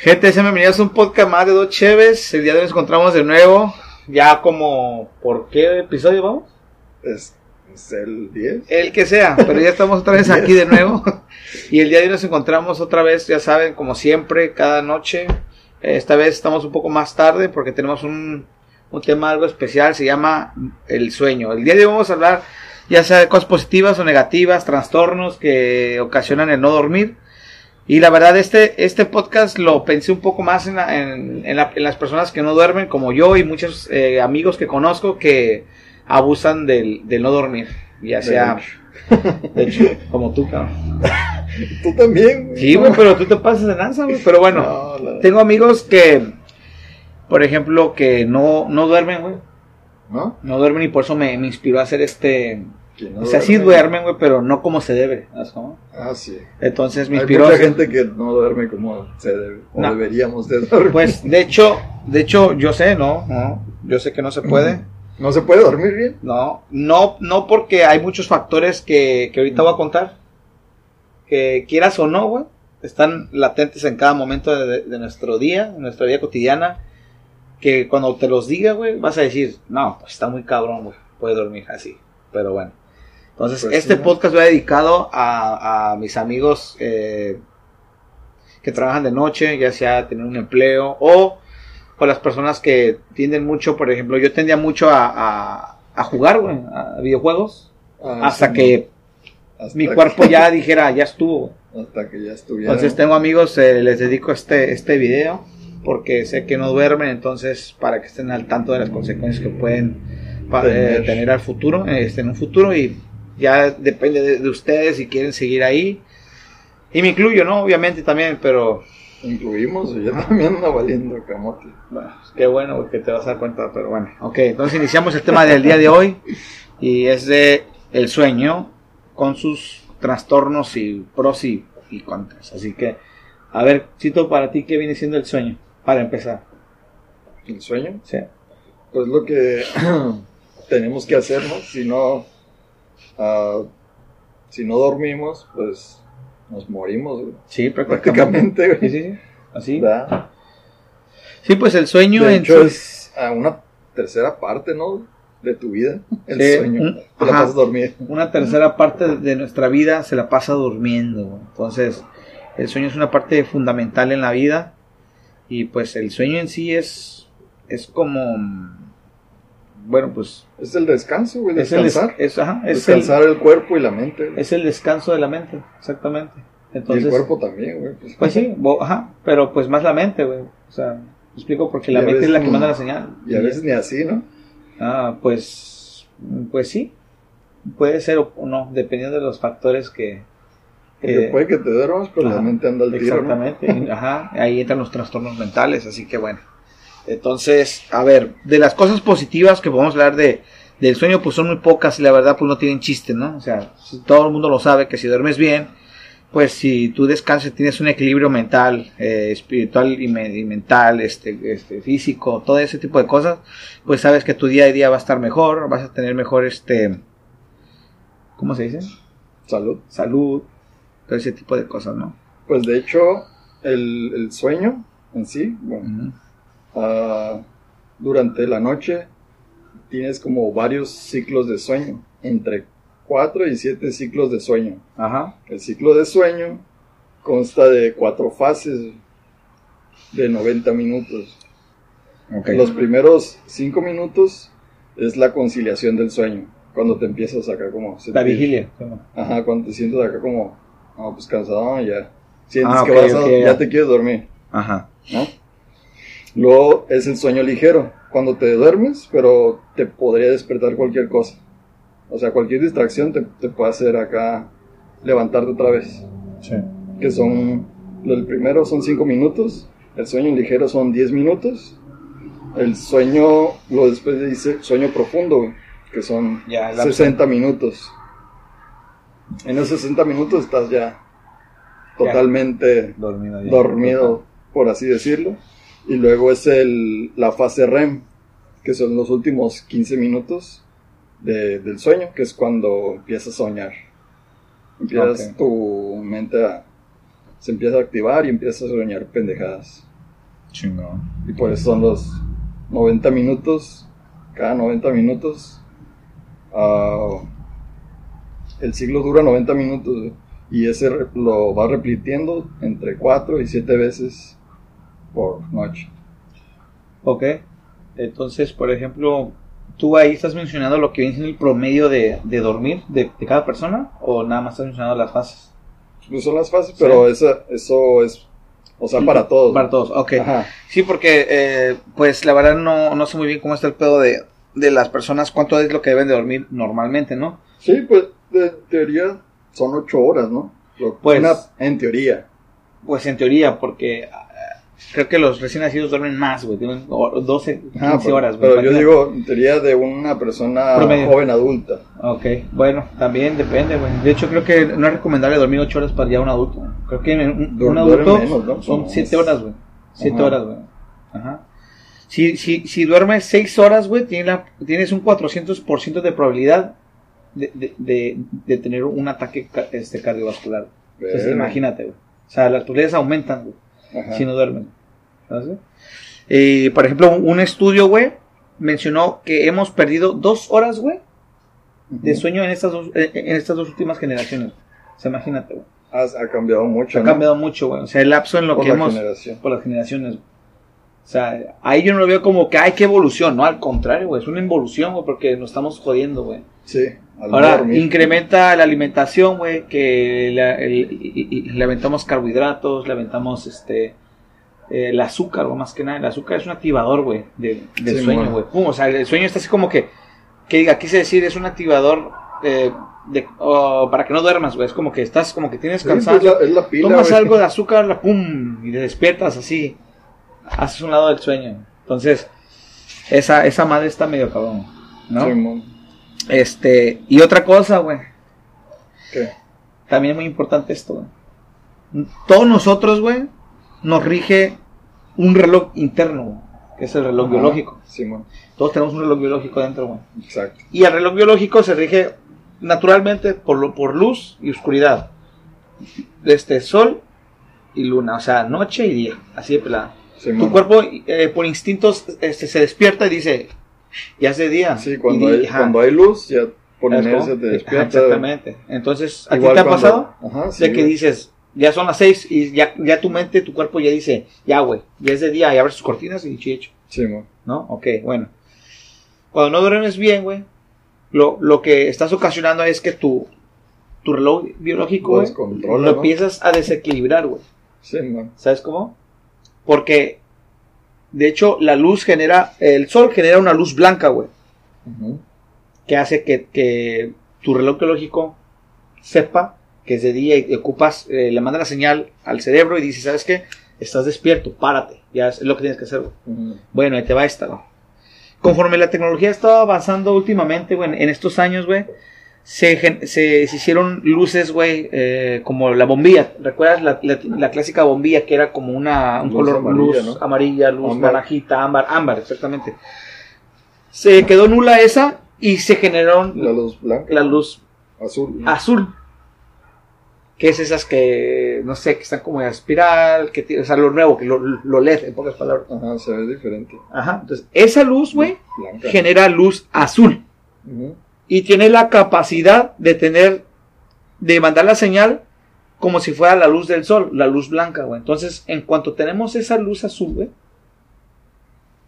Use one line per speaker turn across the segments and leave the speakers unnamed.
Gente, sean bienvenidos a un podcast más de Dos Cheves. El día de hoy nos encontramos de nuevo. Ya como, ¿por qué episodio vamos?
Es, es el 10.
El que sea, pero ya estamos otra vez aquí de nuevo. Y el día de hoy nos encontramos otra vez, ya saben, como siempre, cada noche. Esta vez estamos un poco más tarde porque tenemos un, un tema algo especial, se llama el sueño. El día de hoy vamos a hablar ya sea de cosas positivas o negativas, trastornos que ocasionan el no dormir. Y la verdad, este, este podcast lo pensé un poco más en, la- en- en la- en las personas que no duermen, como yo y muchos eh, amigos que conozco que abusan del, del no dormir. Ya sea, de hecho, como tú, cabrón.
Tú también, güey.
Sí, güey, pero tú te pasas de lanza, güey. Pero bueno,
No, la-
tengo amigos que, por ejemplo, que no, no duermen, güey.
¿No?
No duermen y por eso me, me inspiró a hacer este...
¿Quién no
o sea, sí
duerme?
duermen, güey, pero no como se debe.
Ah, sí.
Entonces me
Hay mucha gente que no duerme como se debe, o
No.
deberíamos de dormir.
Pues, de hecho, de hecho, yo sé, ¿no? no yo sé que no se puede.
¿No se puede dormir bien?
No, no, no porque hay muchos factores que, que ahorita voy a contar. Que quieras o no, güey, están latentes en cada momento de, de nuestro día, de nuestra vida cotidiana. Que cuando te los diga, güey, vas a decir, no, pues está muy cabrón, güey, puede dormir así. Pero bueno. Entonces,
Pues
este podcast va dedicado a, a mis amigos eh, que trabajan de noche, ya sea tener un empleo o, o las personas que tienden mucho, por ejemplo, yo tendía mucho a, a, a jugar, güey, a videojuegos,
Ah,
hasta
sí,
que
hasta
mi
que-
cuerpo ya dijera, ya estuvo.
Hasta que ya estuviera.
Entonces tengo amigos, eh, les dedico este, este video porque sé que no duermen, entonces para que estén al tanto de las consecuencias que pueden eh,
Tener.
tener al futuro, este, en un futuro y ya depende de, de ustedes si quieren seguir ahí. Y me incluyo, ¿no? Obviamente también, pero
Incluimos, yo también ando valiendo camote.
bueno, qué bueno que te vas a dar cuenta, pero bueno. Ok, entonces iniciamos el tema del día de hoy y es de el sueño con sus trastornos y pros y, y contras. Así que, a ver, Cito, para ti, ¿qué viene siendo el sueño? Para empezar.
¿El sueño?
Sí.
Pues lo que tenemos que hacer, ¿no? Si no, ah, si no dormimos, pues nos morimos, güey.
Sí, prácticamente.
prácticamente, güey.
Sí, sí, sí. Así.
¿Verdad?
Sí, pues el sueño
De
en
hecho, es a una tercera parte, ¿no? De tu vida, el
Sí,
sueño. Te la pasas dormir.
una tercera parte de nuestra vida se la pasa durmiendo. Entonces, el sueño es una parte fundamental en la vida. Y pues el sueño en sí es, es como, bueno, pues
Es el descanso, güey,
es el, des-
descansar.
es, ajá, es el,
descansar el, cuerpo y la mente. güey.
es el descanso de la mente, exactamente.
y
Entonces,
el cuerpo también, güey. Pues,
pues sí, bo- ajá, pero pues más la mente, güey. O sea, me explico porque la
Y
mente es la que manda la señal.
Y a veces ni así, ¿no?
Ah, pues, pues sí. Puede ser o no, dependiendo de los factores que... Que-
puede que te duermas, pero
ajá,
la mente anda al tiro, ¿no?
Exactamente, ajá, ahí entran los trastornos mentales, así que bueno. Entonces, a ver, de las cosas positivas que podemos hablar de del sueño, pues son muy pocas y la verdad, pues no tienen chiste, ¿no? O sea, todo el mundo lo sabe que si duermes bien, pues si tú descansas, tienes un equilibrio mental, eh, espiritual y, me- y mental, este, este, físico, todo ese tipo de cosas, pues sabes que tu día a día va a estar mejor, vas a tener mejor, este, ¿cómo se dice?
Salud.
Salud, todo ese tipo de cosas, ¿no?
Pues de hecho, el, el sueño en sí, bueno. Ah, durante la noche tienes como varios ciclos de sueño, entre 4 y 7 ciclos de sueño.
Ajá.
El ciclo de sueño consta de cuatro fases de 90 minutos.
Ok.
Los primeros 5 minutos es la conciliación del sueño, cuando te empiezas acá como...
La
sentir-
vigilia.
Ajá, cuando te sientes acá como, ah, pues cansado, ya. Sientes
Ah,
que
ok,
vas a-
ok,
ya
ya.
te quieres dormir,
Ajá.
¿no? Luego es el sueño ligero, cuando te duermes, pero te podría despertar cualquier cosa. O sea, cualquier distracción te, te puede hacer acá levantarte otra vez.
Sí.
Que son, el primero son 5 minutos, el sueño ligero son 10 minutos, el sueño, lo después dice sueño profundo, güey, que son
Ya, la-
60 minutos. En esos 60 minutos estás ya totalmente
Dormido. ya.
dormido, por así decirlo. Y luego es el, la fase REM, que son los últimos 15 minutos de- del sueño, que es cuando empiezas a soñar. Empiezas tu mente a, se empieza a activar y empieza a soñar pendejadas.
Chingón.
Y por eso son los 90 minutos, cada 90 minutos. ah, el ciclo dura 90 minutos y ese lo va repitiendo entre 4 y 7 veces por noche.
Ok. Entonces, por ejemplo, ¿tú ahí estás mencionando lo que viene siendo el promedio de, de dormir de, de cada persona? ¿O nada más estás mencionando las fases?
Pues son las fases, pero esa, eso es, o sea, para todos.
Para todos, ok.
Ajá.
Sí, porque, eh, pues la verdad no, no sé muy bien cómo está el pedo de, de las personas, cuánto es lo que deben de dormir normalmente, ¿no?
Sí, pues de teoría son 8 horas, ¿no?
Pues-
una- en teoría.
Pues en teoría, porque creo que los recién nacidos duermen más, güey, tienen o- 12, 15
Ah, pero,
horas, güey.
pero yo digo en teoría de una persona
Promedio.
joven adulta.
Ok, bueno, también depende, güey. De hecho, creo que no es recomendable dormir 8 horas para ya un adulto. Creo que un, adulto
duermen menos, ¿no?
son
Como
7
es-
horas, güey. 7
Ajá.
horas, güey. Ajá. Si, si, si duermes 6 horas, güey, tienes, la- tienes un 400% de probabilidad de, de, de, de tener un ataque este, cardiovascular. Entonces, imagínate, güey. O sea, las probabilidades aumentan, güey
Ajá.
si no duermen. Eh, por ejemplo, un, estudio, güey, mencionó que hemos perdido dos horas, güey, de sueño en estas dos, en, estas dos últimas generaciones. O sea, imagínate, güey.
Ha, cambiado mucho.
Ha
¿no?
cambiado mucho, güey. O sea, el lapso en lo
Por
que hemos...
generación.
Por las generaciones. O sea, ahí yo no lo veo como que, ay, qué evolución. No, al contrario, güey. Es una involución, güey, porque nos estamos jodiendo, güey.
Sí. al
Ahora,
dormir.
incrementa la alimentación, güey, que la- el- y- y- y le aventamos carbohidratos, le aventamos este eh, el azúcar, o más que nada. El azúcar es un activador, güey, de- del
Sí,
sueño, güey. Pum, O sea, el sueño está así como que, que diga, quise decir, es un activador eh, de, oh, para que no duermas, güey. Es como que estás, como que tienes
Sí, pues,
cansancio.
la- es la pila.
Tomas algo de azúcar, la pum, y te despiertas así. Haces un lado del sueño. Entonces, esa, esa madre está medio cabrón, ¿no?
Simón.
Este, y otra cosa, güey.
¿Qué?
También es muy importante esto, güey. Todos nosotros, güey, nos rige un reloj interno, güey, que es el reloj
Ajá.
biológico. Todos tenemos un reloj biológico dentro, güey.
Exacto.
Y el reloj biológico se rige naturalmente por, lo, por luz y oscuridad. Este, sol y luna, o sea, noche y día, así de pelada. Tu cuerpo, eh, por instintos, este, se despierta y dice, ya es de día.
Sí, cuando,
Y-
hay,
ajá.
cuando hay luz, ya por
¿Sabes
inercia te
Ajá,
despierta.
Exactamente. Entonces, ¿a ti te ha pasado?
Ajá, sí,
de que
güey.
dices, ya son las seis y ya, ya tu mente, tu cuerpo ya dice, ya güey, ya es de día, y abres tus cortinas y dicho y hecho,
Simón.
¿no? Ok, bueno. Cuando no duermes bien, güey, lo, lo que estás ocasionando es que tu, tu reloj biológico,
Lo
güey,
descontrola,
lo
¿no?
empiezas a desequilibrar, güey.
Simón.
¿Sabes cómo? Porque, de hecho, la luz genera, el sol genera una luz blanca, güey, que hace que, que tu reloj biológico sepa que es de día y ocupas, eh, le manda la señal al cerebro y dice, ¿sabes qué? Estás despierto, párate, ya es lo que tienes que hacer, güey.
Ujú.
Bueno, ahí te va esta, güey. Conforme la tecnología estaba avanzando últimamente, güey, en estos años, güey, se, se, se hicieron luces, güey, eh, como la bombilla. ¿Recuerdas la, la- la clásica bombilla que era como una, un
Luz
color
amarilla,
luz
¿no?
amarilla, luz
Ámbar.
naranjita, ámbar, ámbar, exactamente. Se quedó nula esa y se generaron
La luz blanca.
la luz
Azul.
azul. Que es esas que, no sé, que están como en espiral, que tiene, o sea, lo nuevo, que lo, lo LED, en pocas palabras.
Ajá, se ve diferente.
Ajá, entonces, esa luz, güey, genera luz azul. Y tiene la capacidad de tener, de mandar la señal como si fuera la luz del sol, la luz blanca, güey. Entonces, en cuanto tenemos esa luz azul, güey,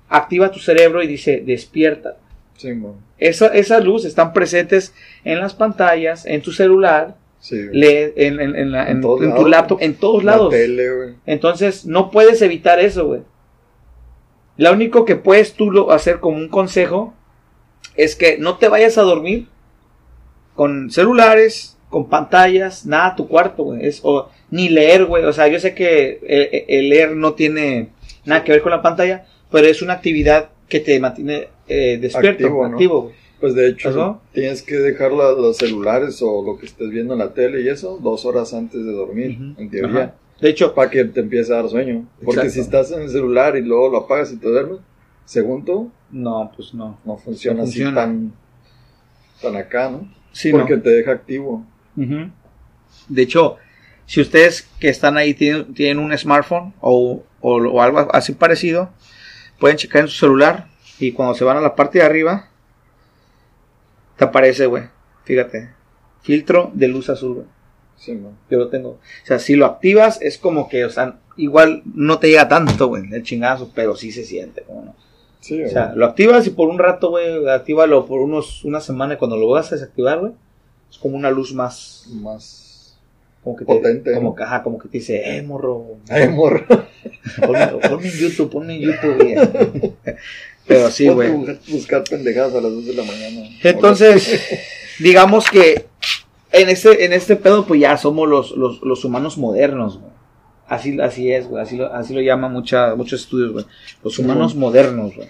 activa tu cerebro y dice, despierta.
Simón.
Esa, esas luces están presentes en las pantallas, en tu celular,
Sí.
en, en- en la-
En
tu
lados.
laptop, en todos
La
lados.
tele, güey.
Entonces, no puedes evitar eso, güey. Lo único que puedes tú lo- hacer como un consejo es que no te vayas a dormir con celulares, con pantallas, nada tu cuarto, güey. Es- o- ni leer, güey. O sea, yo sé que el, el leer no tiene nada que ver con la pantalla, pero es una actividad que te mantiene eh, despierto,
Activo, ¿no?
activo, güey.
Pues de hecho, tienes que dejar la- los celulares o lo que estés viendo en la tele y eso dos horas antes de dormir, en teoría.
Ajá. De hecho,
Para que te empiece a dar sueño. Porque
Exacto.
si estás en el celular y luego lo apagas y te duermes, según tú,
no, pues no.
no funciona,
No
así tan, tan acá, ¿no?
Sí,
porque
no.
te deja activo.
De hecho, si ustedes que están ahí tienen, tienen un smartphone o, o, o algo así parecido, pueden checar en su celular y cuando se van a la parte de arriba, te aparece, güey. Fíjate. Filtro de luz azul, güey.
Sí, man.
Yo lo tengo. O sea, si lo activas, es como que, o sea, igual no te llega tanto, güey, el chingazo, pero sí se siente, como no.
Sí,
O sea, lo activas y por un rato, güey, actívalo por unos, una semana y cuando lo vas a desactivar, güey, es como una luz más,
más.
como que te,
Potente,
como
¿no?
que, ajá, como que te dice, eh, morro,
Ay, morro.
ponme, ponme en YouTube, ponme en YouTube, güey. Pero sí, güey.
buscar- Buscar pendejadas a las 2 de la mañana.
Entonces, digamos que en este, en este pedo, pues ya somos los, los, los humanos modernos, güey. Así, así es, güey. Así lo, así lo llaman muchos estudios, güey. Los humanos modernos, güey.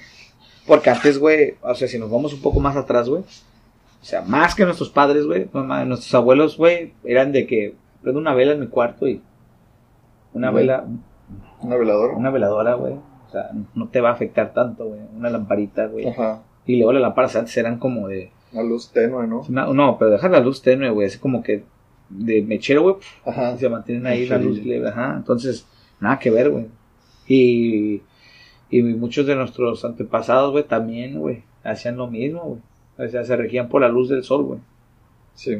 Porque antes, güey, o sea, si nos vamos un poco más atrás, güey. O sea, más que nuestros padres, güey. Nuestros abuelos, güey, eran de que prendo una vela en mi cuarto y una
Güey.
vela,
Una veladora.
una veladora, güey. O sea, no te va a afectar tanto, güey. Una lamparita, güey.
Ajá.
Y luego las lámparas antes eran como de
Una luz tenue, ¿no?
no, no, pero dejar la luz tenue, güey. Es como que de mechero, güey.
Ajá.
Se mantienen ahí la luz. Ajá. Entonces, nada que ver, güey. Y, y muchos de nuestros antepasados, güey, también, güey, hacían lo mismo, güey. O sea, se regían por la luz del sol, güey.
Sí,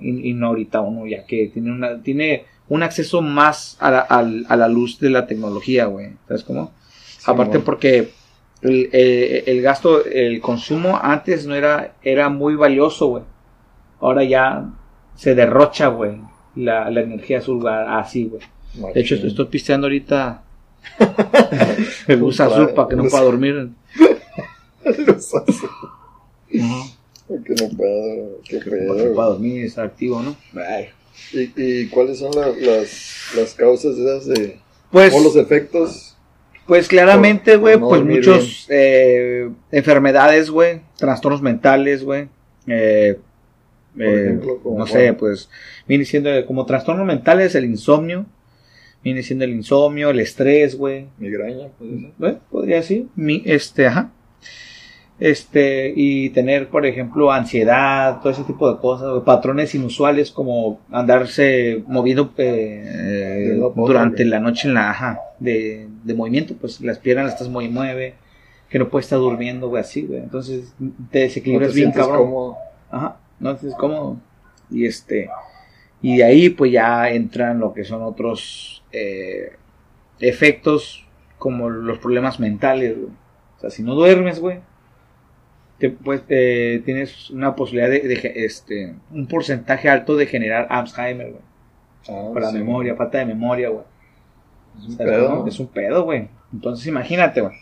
Y, y no ahorita uno, ya que tiene, una, tiene un acceso más a la, a la luz de la tecnología, güey. ¿Sabes cómo?
Sí,
Aparte porque el, el- el gasto, el consumo antes no era, era muy valioso, güey. Ahora ya se derrocha, güey, la, la energía azul así, güey. De hecho, estoy pisteando ahorita luz azul para que no pueda dormir.
Luz azul. Que no
Para que pueda dormir, estar activo, ¿no? Ay.
¿Y, y cuáles son la- las, las causas esas de.
Pues,
o los efectos?
Pues claramente, güey,
no
pues muchos eh, enfermedades, güey, trastornos mentales, güey. Eh,
Por
eh,
ejemplo,
no sé,
cuál.
pues viene siendo como trastornos mentales el insomnio, viene siendo el insomnio, el estrés, güey.
Migraña, pues.
¿Eh? Podría decir, mi, este, ajá. Este, y tener, por ejemplo, ansiedad, todo ese tipo de cosas, güey, patrones inusuales como andarse moviendo eh, durante la noche en la, ajá, de, de movimiento, pues las piernas las estás muy mueve, que no puedes estar durmiendo, güey, así, güey. Entonces te
No te
desequilibras bien, cabrón.
cómodo.
Ajá, no es cómodo. Y este, y de ahí pues ya entran lo que son otros eh, efectos como los problemas mentales, güey. O sea, si no duermes, güey, te, pues eh, tienes una posibilidad de, este, un porcentaje alto de generar Alzheimer, güey.
Ah,
Para la
sí.
memoria, falta de memoria, güey.
Es un
¿Sabes
pedo.
Es un pedo, güey. Entonces imagínate, güey.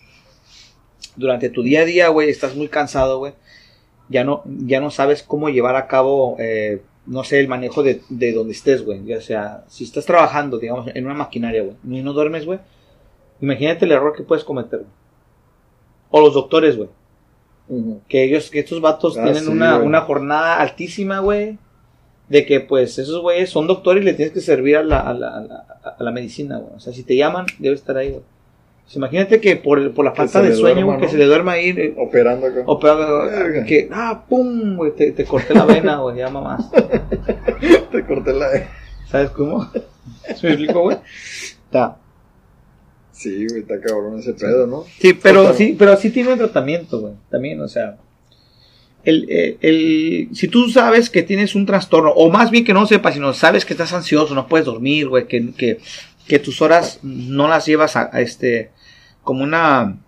Durante tu día a día, güey, estás muy cansado, güey. Ya no, ya no sabes cómo llevar a cabo, eh, no sé, el manejo de, de donde estés, güey. Ya sea, si estás trabajando, digamos, en una maquinaria, güey, y no duermes, güey. Imagínate el error que puedes cometer. O los doctores, güey. Que ellos, que estos vatos
Ah,
tienen
sí,
una, una jornada altísima, güey. De que, pues, esos güeyes son doctores y le tienes que servir a la, a la, a la, a la medicina, güey. O sea, si te llaman, debe estar ahí, güey. Pues imagínate que por, el- por la falta de sueño,
duerma,
güey, que
¿no?
se le duerma ahí, eh,
Operando acá.
o peor,
Verga.
que, ah, pum, güey, te, te corté la vena, güey, ya mamás.
Te corté la.
¿Sabes cómo? ¿Se me explico, güey? Está.
Sí, güey, está cabrón ese pedo, ¿no?
Sí, pero sí, pero sí tiene un tratamiento, güey. También, o sea. El, eh, el, si tú sabes que tienes un trastorno, o más bien que no sepas, sino sabes que estás ansioso, no puedes dormir, güey, que, que, que tus horas no las llevas a, a este, como una,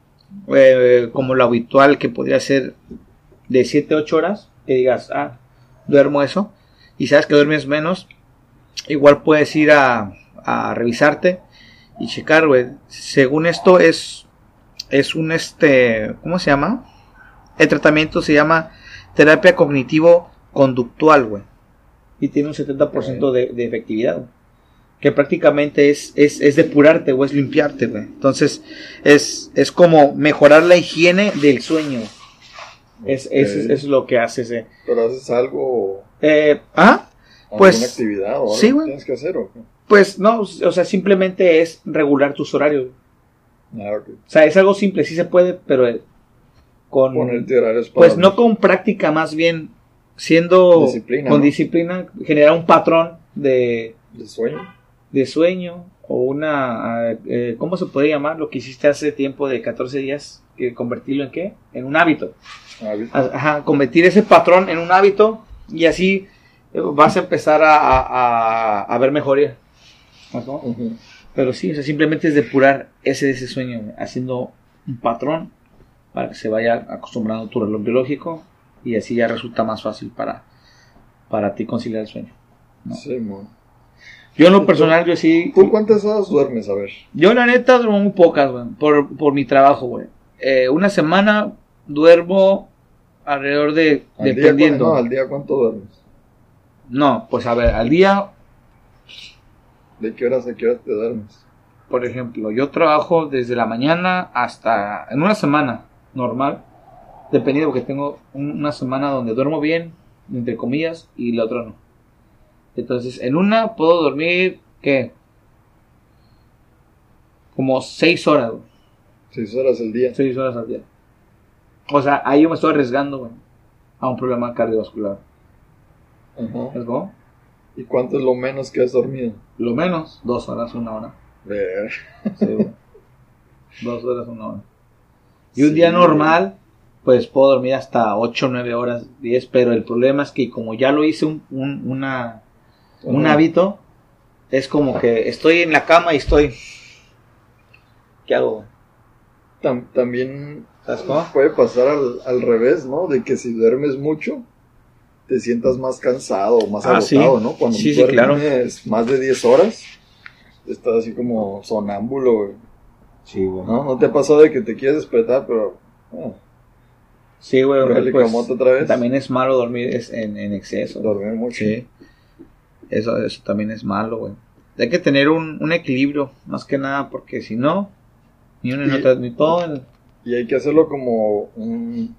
eh, como lo habitual que podría ser de 7, 8 horas, que digas, ah, duermo eso, y sabes que duermes menos, igual puedes ir a, a revisarte y checar, güey. Según esto es, es un este, ¿cómo se llama? El tratamiento se llama terapia cognitivo-conductual, güey. Y tiene un 70% de, de efectividad, güey. Que prácticamente es, es, es depurarte o es limpiarte, güey. Entonces, es, es como mejorar la higiene del sueño. Es, es, es, lo que hace ese.
Pero haces algo.
Eh, ¿Ah? Pues,
actividad o algo
sí,
que tienes que hacer o qué?
Pues no, o sea, simplemente es regular tus horarios.
Ah.
O sea, es algo simple, sí se puede, pero eh, con...
Ponerte horarios para.
Pues no con práctica, más bien siendo
Disciplina,
con
¿no?
disciplina, generar un patrón de,
De sueño.
De sueño o una, eh, ¿cómo se puede llamar lo que hiciste hace tiempo de 14 días? Que convertirlo en qué? En un hábito.
Hábito.
Ajá, convertir ese patrón en un hábito y así eh, vas a empezar a, a, a- ver mejoría. ¿No? Pero sí, o sea, simplemente es depurar ese, ese sueño, haciendo un patrón para que se vaya acostumbrando tu reloj biológico y así ya resulta más fácil para, para ti conciliar el sueño. No.
Sí, mo.
Yo en lo personal, yo sí,
¿Tú cuántas horas duermes? A ver.
yo la neta duermo muy pocas, güey, por, por mi trabajo, güey. Eh, una semana duermo alrededor de,
Al
dependiendo.
¿cuán- no, al día cuánto duermes?
No, pues a ver, al día,
¿De qué horas a qué horas te duermes?
por ejemplo, yo trabajo desde la mañana hasta, en una semana normal, dependiendo porque tengo un- una semana donde duermo bien, entre comillas, y la otra no. Entonces, en una puedo dormir, ¿qué? Como seis horas, güey.
Seis horas al día.
seis horas al día. O sea, ahí yo me estoy arriesgando, güey, a un problema cardiovascular.
Ajá.
¿Es como?
¿Y cuánto es lo menos que has dormido?
Lo menos, dos horas, una hora.
Ver.
Sí, güey. Dos horas, una hora. Y un
Sí,
día normal, pues puedo dormir hasta 8, 9 horas, 10, pero el problema es que como ya lo hice un, un, una, un hábito, es como que estoy en la cama y estoy... ¿Qué hago?
Tam- también
¿Sabes cómo?
puede pasar al, al revés, ¿no? De que si duermes mucho, te sientas más cansado, más
Ah,
agotado,
sí.
¿no? Cuando
Sí, sí,
duermes más de 10 horas, estás así como sonámbulo, güey.
Sí, güey.
¿No? ¿No te ha pasado de que te quieres despertar, pero... ah,
Sí, güey. Pues,
camote otra vez.
También es malo dormir en, en exceso.
dormir mucho.
Sí. Eso, eso también es malo, güey. Hay que tener un, un equilibrio, más que nada, porque si no, ni uno ni
Y-
otra, ni todo. el-
Y hay que hacerlo como un,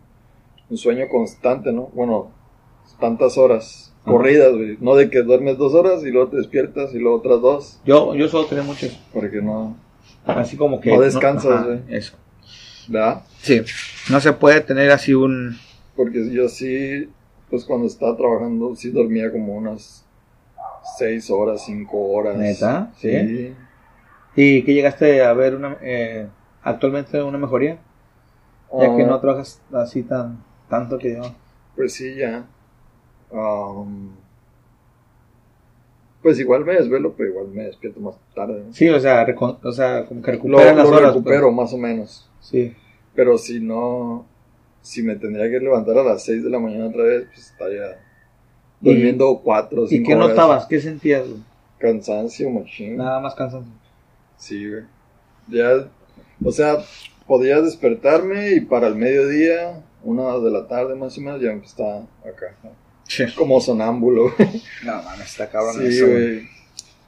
un sueño constante, ¿no? Bueno, tantas horas
Ajá.
corridas, güey. No de que duermes dos horas y luego te despiertas y luego otras dos,
Yo, yo suelo tener mucho
porque no...
Así como que.
No descansas, güey.
Eso.
¿Verdad?
Sí. No se puede tener así un.
Porque yo sí, pues cuando estaba trabajando, sí dormía como unas seis horas, cinco horas.
¿Neta?
Sí.
¿Sí? ¿Y que llegaste a ver una, eh, actualmente una mejoría? Ya que no trabajas así tan tanto que yo.
Pues sí, ya. Am, pues igual me desvelo, pero igual me despierto más tarde. ¿no?
Sí, o sea, o sea como que
Lo,
recuperas las
lo
horas.
recupero más o menos.
pues. Sí.
Pero si no, si me tendría que levantar a las 6 de la mañana otra vez, pues estaría
¿Y-
durmiendo 4 o 5
¿Y qué
horas.
notabas? ¿Qué sentías? güey?
Cansancio, machín.
Nada más cansancio.
Sí, güey. Ya, o sea, podía despertarme y para el mediodía, una de la tarde más o menos, ya estaba acá. ¿no?
Sí.
Como sonámbulo.
No, mames, está cabrón
Sí,
eso, güey.
güey.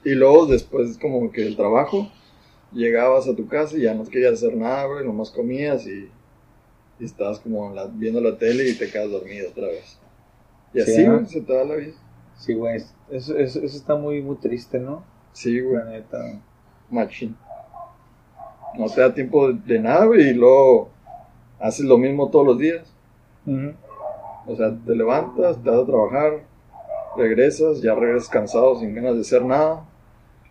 Y luego después como que el trabajo, llegabas a tu casa y ya no querías hacer nada, güey, nomás comías y, y estabas como la- viendo la tele y te quedas dormido otra vez. Y
Sí,
así, güey, se te va la vida.
Sí, güey. Eso, eso, eso está muy, muy triste, ¿no?
Sí, güey,
La neta.
machín. No te da tiempo de, nada, güey, y luego haces lo mismo todos los días.
Ujú.
O sea, te levantas, te vas a trabajar, regresas, ya regresas cansado, sin ganas de hacer nada.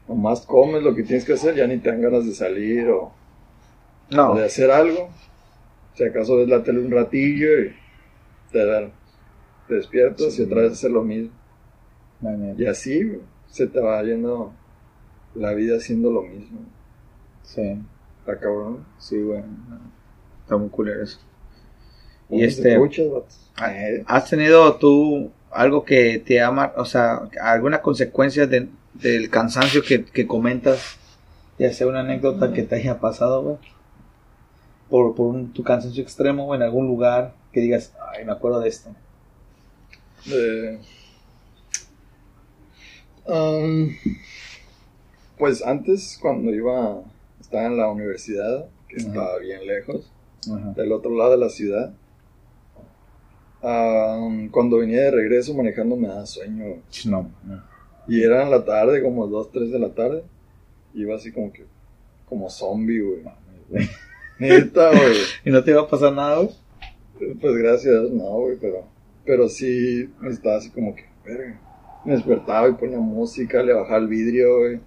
Nomás comes lo que tienes que hacer, ya ni te dan ganas de salir o,
No.
o de hacer algo. Si acaso ves la tele un ratillo y te, dan- te despiertas
Sí.
y otra vez hacer lo mismo. Y así güey, se te va yendo la vida haciendo lo mismo.
Sí.
Está cabrón.
Sí, güey. Está muy culero eso. Y
¿Cómo
este-
Eh,
¿Has tenido tú algo que te ama, o sea, alguna consecuencia de- del cansancio que, que comentas? Ya sea una anécdota que te haya pasado, güey. Por, por un- tu cansancio extremo, o en algún lugar que digas, ay, me acuerdo de esto.
Eh, um, pues antes, cuando iba, estaba en la universidad, que
Ajá.
estaba bien lejos,
Ajá.
del otro lado de la ciudad, um, cuando venía de regreso manejando me daba sueño.
No, no.
Y era en la tarde, como 2, 3 de la tarde. Iba así como que, como zombie, güey. Neta, güey.
¿Y no te iba a pasar nada, güey?
Pues gracias no, güey, pero, pero sí estaba así como que, verga. Me despertaba y ponía música, le bajaba el vidrio, güey.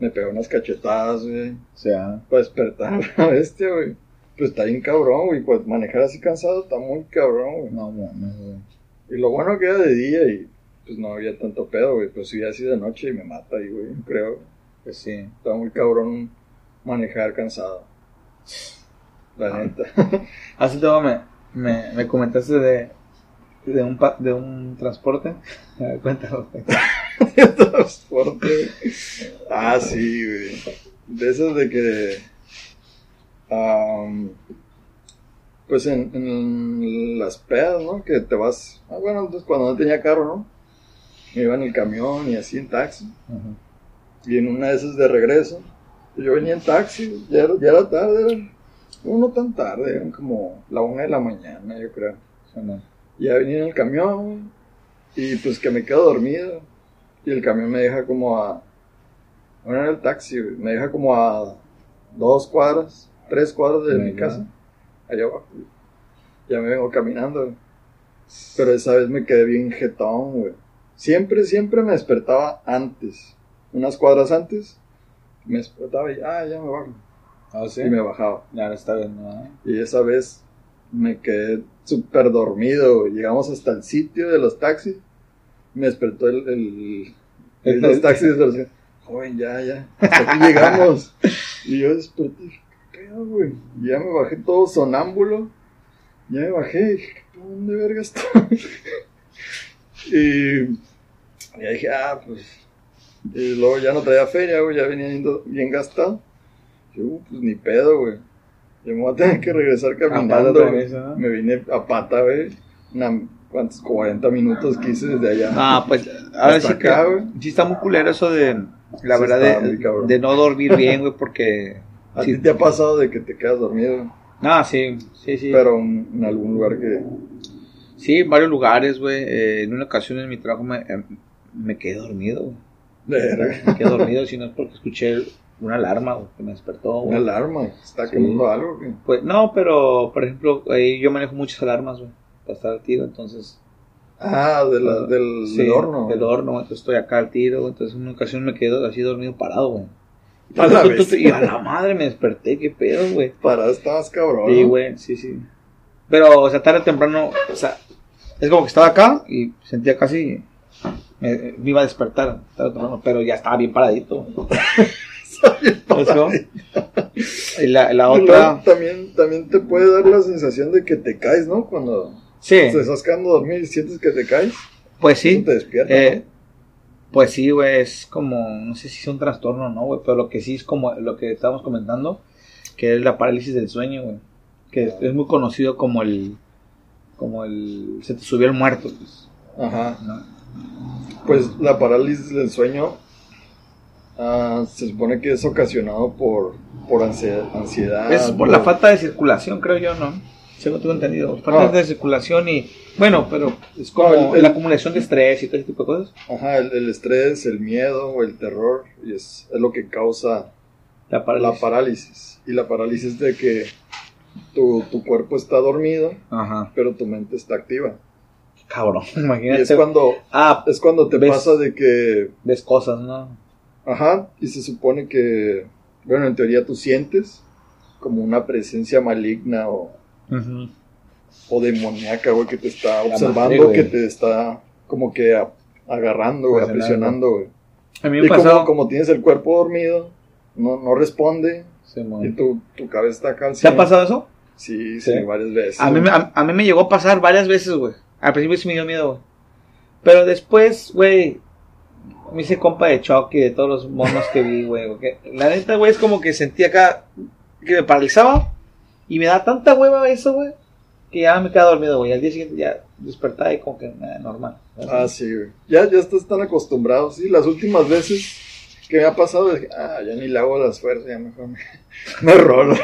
me pegó unas cachetadas, güey,
O sea,
para despertar a la bestia, güey. Pues está bien cabrón, güey, pues manejar así cansado está muy cabrón, güey.
no mames, güey.
Y lo bueno que era de día y pues no había tanto pedo, güey, pero si así de noche y me mata ahí, güey, creo.
Pues sí.
Está muy cabrón manejar cansado. La
Ah.
neta.
Hace tiempo me, me, me comentaste de, de, un, pa- de un transporte. Cuéntalo. güey.
Transporte. Ah, sí, güey. De esas de que. am, pues en, en las pedas, ¿no? Que te vas. Ah, bueno, entonces cuando no tenía carro, ¿no? Me iba en el camión y así en taxi. Y en una de esas de regreso, yo venía en taxi, ya era, ya era tarde, era, no, tan tarde, eran como la una de la mañana, yo creo. Ya venía en el camión y pues que me quedo dormido y el camión me deja como a, bueno, era el taxi, me deja como a dos cuadras, tres cuadras de mi casa, allá abajo. Ya me vengo caminando, güey. pero esa vez me quedé bien jetón, güey. Siempre, siempre me despertaba antes, unas cuadras antes, me despertaba y, ah, ya me bajo,
Ah, sí.
y me bajaba.
Ya está bien, ¿no?
Y esa vez me quedé súper dormido. Llegamos hasta el sitio de los taxis. Me despertó el, los taxis. pero decían, Joven, ya, ya. Hasta aquí llegamos. y yo desperté. ¿Qué pedo, güey? Ya me bajé todo sonámbulo. Ya me bajé. dije, ¿dónde verga estoy? y ya dije, ah, pues. Y luego ya no traía feria, güey. Ya venía yendo bien gastado. Yo, "Uh, pues ni pedo, güey. Yo me voy a tener que regresar caminando. Me vine a pata, güey. Una, ¿Cuántos? 40 minutos que hice desde allá.
Ah, pues ahora sí que
acá, güey.
sí está muy culero eso de la
Sí
verdad
está
de,
muy
de no dormir bien, güey, porque
¿A
sí.
ti te ha pasado de que te quedas dormido?
Ah, sí, sí, sí.
Pero en, en algún lugar que...
Sí, en varios lugares, güey. Eh, en una ocasión en mi trabajo me, eh, me quedé dormido, güey.
Verga.
Me quedé dormido, si no es porque escuché una alarma, güey, que me despertó,
Una
güey.
alarma. Está
Sí.
quemando algo. güey.
Pues no, pero por ejemplo, ahí yo manejo muchas alarmas, güey, para estar al tiro, entonces.
Ah, de la- del,
Sí,
del horno.
Del horno, güey, entonces estoy acá al tiro, güey, entonces en una ocasión me quedé así dormido parado, güey.
A la.
Y a la madre me desperté, qué pedo, güey.
Para, estabas cabrón.
Sí, güey, sí, sí. Pero, o sea, tarde o temprano, o sea, es como que estaba acá y sentía casi. Me, me iba a despertar, tarde o temprano, pero ya estaba bien paradito. Y la, la otra.
También, también te puede dar la sensación de que te caes, ¿no? Cuando
Sí,
te estás quedando dormido y sientes que te caes.
pues sí.
Te despierta.
Eh, pues sí, güey, es como, no sé si es un trastorno o no, güey, pero lo que sí es como lo que estábamos comentando, que es la parálisis del sueño, güey, que es, es muy conocido como el, como el, se te subió el muerto, pues,
¿no? Ajá.
¿no?
Pues la parálisis del sueño ah, se supone que es ocasionado por, por ansiedad.
Es por la falta de circulación, creo yo, ¿no? Según tengo entendido, falta
Ah.
de circulación y, bueno, pero es como
No, el- el-
la acumulación de estrés y todo ese tipo de cosas.
Ajá, el, el estrés, el miedo el terror y es, es lo que causa
La parálisis.
la parálisis. Y la parálisis de que tu, tu cuerpo está dormido,
Ajá,
pero tu mente está activa.
cabrón,
Y
imagínate.
es cuando,
Ah,
es cuando te
¿Ves?
pasa de que,
ves cosas, ¿no?
Ajá, y se supone que, bueno, en teoría tú sientes como una presencia maligna o,
Ujú.
o demoníaca, güey, que te está observando,
madre,
que te está como que a- agarrando, güey,
Presionando.
aprisionando, güey.
A mí
Y
me
como,
pasó...
como tienes el cuerpo dormido, no, no responde,
Sí,
y tu, tu cabeza está al
¿Te ha
100.
pasado eso?
Sí, sí,
Sí.
varias veces.
A mí, a, a mí me llegó a pasar varias veces, güey. Al principio sí me dio miedo, güey. Pero después, güey, me hice compa de Chucky, de todos los monos que vi, güey. La neta, güey, es como que sentía acá que me paralizaba y me da tanta hueva eso, güey, que ya me quedaba dormido, güey. Al día siguiente ya despertaba y como que nada, normal.
Ah, sí, güey. Ya, ya estás tan acostumbrado, sí. Las últimas veces que me ha pasado, dije, ah, ya ni le hago las fuerzas, ya mejor me, me rolo.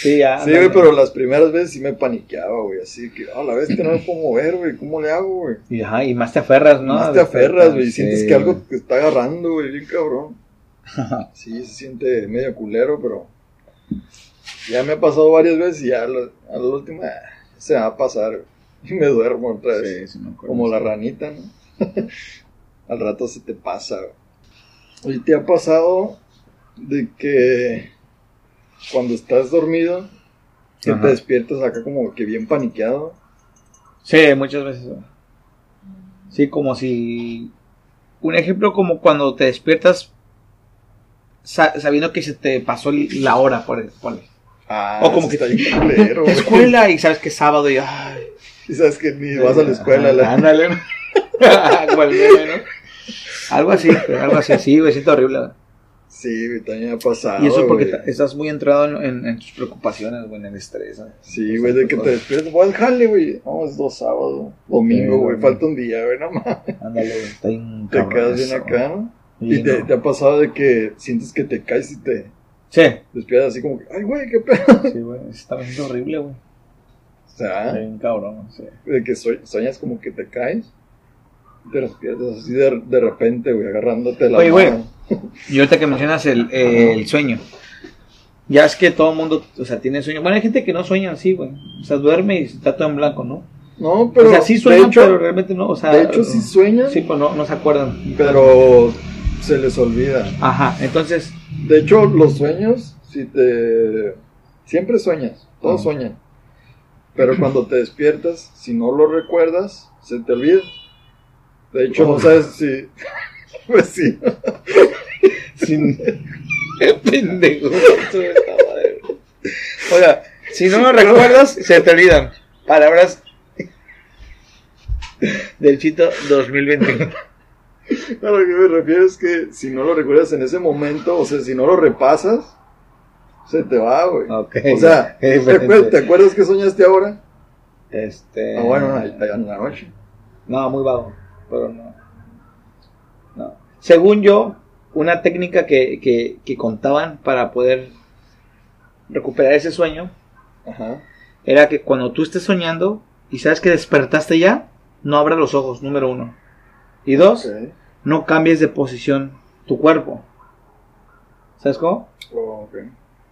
Sí, ya.
Sí, güey, pero las primeras veces sí me paniqueaba, güey. Así que, a la vez que no me puedo mover, güey. ¿Cómo le hago, güey?
Y, ajá, y más te aferras, ¿no?
Más te aferras, güey.
Sí,
sientes que algo te está agarrando, güey, bien cabrón. Sí, se siente medio culero, pero ya me ha pasado varias veces y ya a la, a la última ah, se va a pasar, güey. Y me duermo otra vez.
Sí, sí me acuerdo.
Como la ranita, ¿no? Al rato se te pasa, güey. Oye, ¿te ha pasado de que cuando estás dormido, que
Ajá.
te despiertas acá como que bien paniqueado?
Sí, muchas veces. Sí, como si. Un ejemplo como cuando te despiertas sa- sabiendo que se te pasó la hora, por ponle.
Ah,
O como que-
está bien culero.
Escuela y sabes que es sábado y. Ay,
Y sabes que ni vas a la escuela. la-
Ándale. Algo así, algo así, sí, güey, siento horrible.
Sí, güey, también ha pasado.
Y eso porque
güey.
estás muy entrado en, en- en tus preocupaciones, güey, en el estrés.
Sí, güey, de que te despiertas. Voy al jale, güey. Vamos, dos sábados. Domingo,
Sí,
güey.
güey.
Falta un día, güey, no mames.
Ándale, güey, está bien
Te quedas bien acá, ¿no? Y te,
no.
te ha pasado de que sientes que te caes y te
Sí,
despiertas así como que, ay, güey, qué pedo.
sí, güey, está bien horrible, güey.
O sea,
Está bien cabrón, sí.
de que sue- sueñas como que te caes. Y te despiertas así de, de repente, güey, agarrándote la
Oye, güey. Y ahorita que mencionas el, el sueño. Ya es que todo el mundo, o sea, tiene sueño. Bueno, hay gente que no sueña así, güey. O sea, duerme y está todo en blanco, ¿no?
No, pero.
o sea, sí sueñan,
hecho,
pero realmente no, o sea...
de hecho sí sueñan,
Sí, pues no, no se acuerdan.
pero se les olvida.
Ajá, entonces,
De hecho, los sueños, si te. Siempre sueñas, todos
Ujú.
sueñan. Pero cuando te despiertas, si no lo recuerdas, se te olvida. De hecho, no sabes si. Pues sí.
sin... Qué pendejo. madre. Oiga, si no lo recuerdas, se te olvidan. Palabras del Chito 2021.
A lo que me refiero es que si no lo recuerdas en ese momento, o sea, si no lo repasas, se te va, güey.
Ok.
O sea, ¿te,
diferente.
acuer- te acuerdas que soñaste ahora?
Este...
Ah, bueno, en la noche.
No, muy vago, pero no. No. Según yo, una técnica que, que, que contaban para poder recuperar ese sueño
Ajá.
era que cuando tú estés soñando y sabes que despertaste ya, no abras los ojos, número uno. Y dos, no cambies de posición tu cuerpo. ¿Sabes cómo?
Oh.